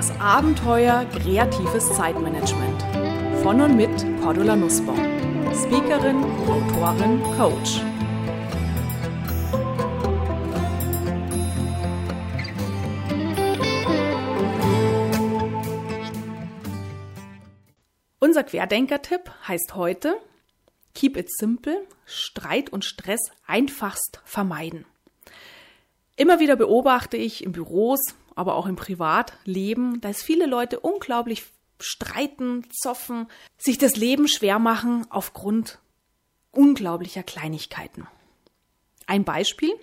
Das Abenteuer kreatives Zeitmanagement. Von und mit Cordula Nussbaum. Speakerin, Autorin, Coach. Unser Querdenker-Tipp heißt heute Keep it simple, Streit und Stress einfachst vermeiden. Immer wieder beobachte ich in Büros, aber auch im Privatleben, dass viele Leute unglaublich streiten, zoffen, sich das Leben schwer machen aufgrund unglaublicher Kleinigkeiten. Ein Beispiel.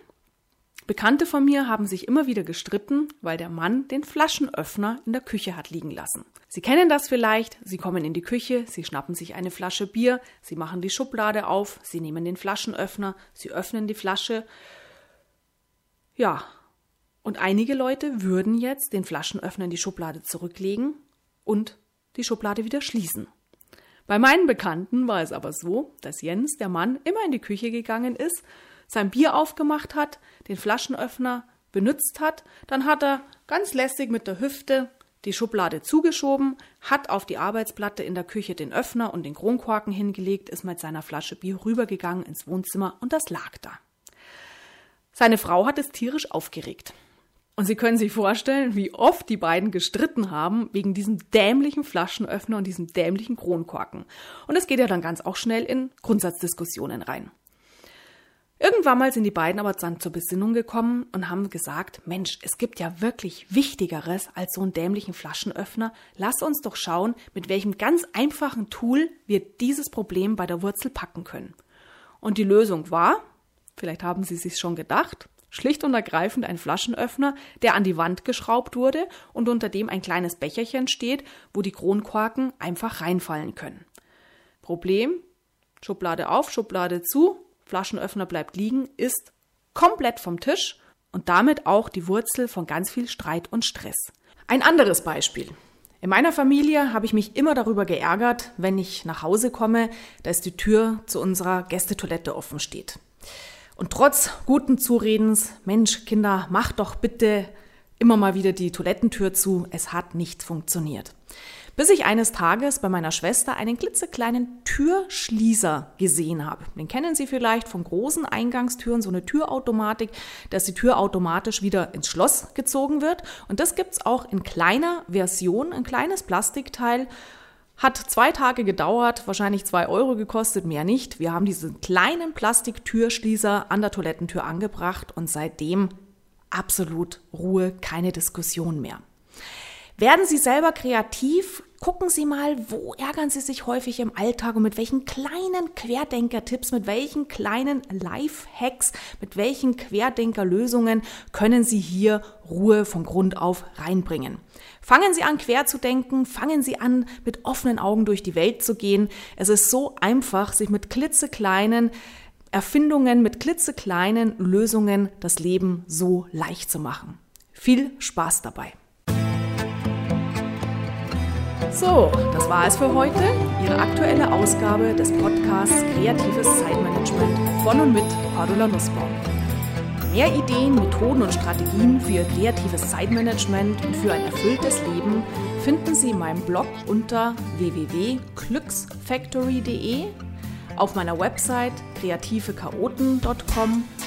Bekannte von mir haben sich immer wieder gestritten, weil der Mann den Flaschenöffner in der Küche hat liegen lassen. Sie kennen das vielleicht, Sie kommen in die Küche, Sie schnappen sich eine Flasche Bier, Sie machen die Schublade auf, Sie nehmen den Flaschenöffner, Sie öffnen die Flasche. Ja, und einige Leute würden jetzt den Flaschenöffner in die Schublade zurücklegen und die Schublade wieder schließen. Bei meinen Bekannten war es aber so, dass Jens, der Mann, immer in die Küche gegangen ist, sein Bier aufgemacht hat, den Flaschenöffner benutzt hat, dann hat er ganz lässig mit der Hüfte die Schublade zugeschoben, hat auf die Arbeitsplatte in der Küche den Öffner und den Kronkorken hingelegt, ist mit seiner Flasche Bier rübergegangen ins Wohnzimmer und das lag da. Seine Frau hat es tierisch aufgeregt. Und Sie können sich vorstellen, wie oft die beiden gestritten haben wegen diesem dämlichen Flaschenöffner und diesem dämlichen Kronkorken. Und es geht ja dann ganz auch schnell in Grundsatzdiskussionen rein. Irgendwann mal sind die beiden aber dann zur Besinnung gekommen und haben gesagt, Mensch, es gibt ja wirklich Wichtigeres als so einen dämlichen Flaschenöffner. Lass uns doch schauen, mit welchem ganz einfachen Tool wir dieses Problem bei der Wurzel packen können. Und die Lösung war, vielleicht haben Sie sich schon gedacht, Schlicht und ergreifend ein Flaschenöffner, der an die Wand geschraubt wurde und unter dem ein kleines Becherchen steht, wo die Kronkorken einfach reinfallen können. Problem: Schublade auf, Schublade zu, Flaschenöffner bleibt liegen, ist komplett vom Tisch und damit auch die Wurzel von ganz viel Streit und Stress. Ein anderes Beispiel. In meiner Familie habe ich mich immer darüber geärgert, wenn ich nach Hause komme, dass die Tür zu unserer Gästetoilette offen steht. Und trotz guten Zuredens, Mensch, Kinder, macht doch bitte immer mal wieder die Toilettentür zu, es hat nicht funktioniert. Bis ich eines Tages bei meiner Schwester einen klitzekleinen Türschließer gesehen habe. Den kennen Sie vielleicht von großen Eingangstüren, so eine Türautomatik, dass die Tür automatisch wieder ins Schloss gezogen wird. Und das gibt's auch in kleiner Version, ein kleines Plastikteil, hat zwei Tage gedauert, wahrscheinlich zwei Euro gekostet, mehr nicht. Wir haben diesen kleinen Plastiktürschließer an der Toilettentür angebracht und seitdem absolut Ruhe, keine Diskussion mehr. Werden Sie selber kreativ? Gucken Sie mal, wo ärgern Sie sich häufig im Alltag und mit welchen kleinen Querdenker-Tipps, mit welchen kleinen Life-Hacks, mit welchen Querdenker-Lösungen können Sie hier Ruhe von Grund auf reinbringen. Fangen Sie an, quer zu denken, fangen Sie an, mit offenen Augen durch die Welt zu gehen. Es ist so einfach, sich mit klitzekleinen Erfindungen, mit klitzekleinen Lösungen das Leben so leicht zu machen. Viel Spaß dabei! So, das war es für heute. Ihre aktuelle Ausgabe des Podcasts Kreatives Zeitmanagement von und mit Cordula Nussbaum. Mehr Ideen, Methoden und Strategien für Ihr kreatives Zeitmanagement und für ein erfülltes Leben finden Sie in meinem Blog unter www.glücksfactory.de, auf meiner Website kreativechaoten.com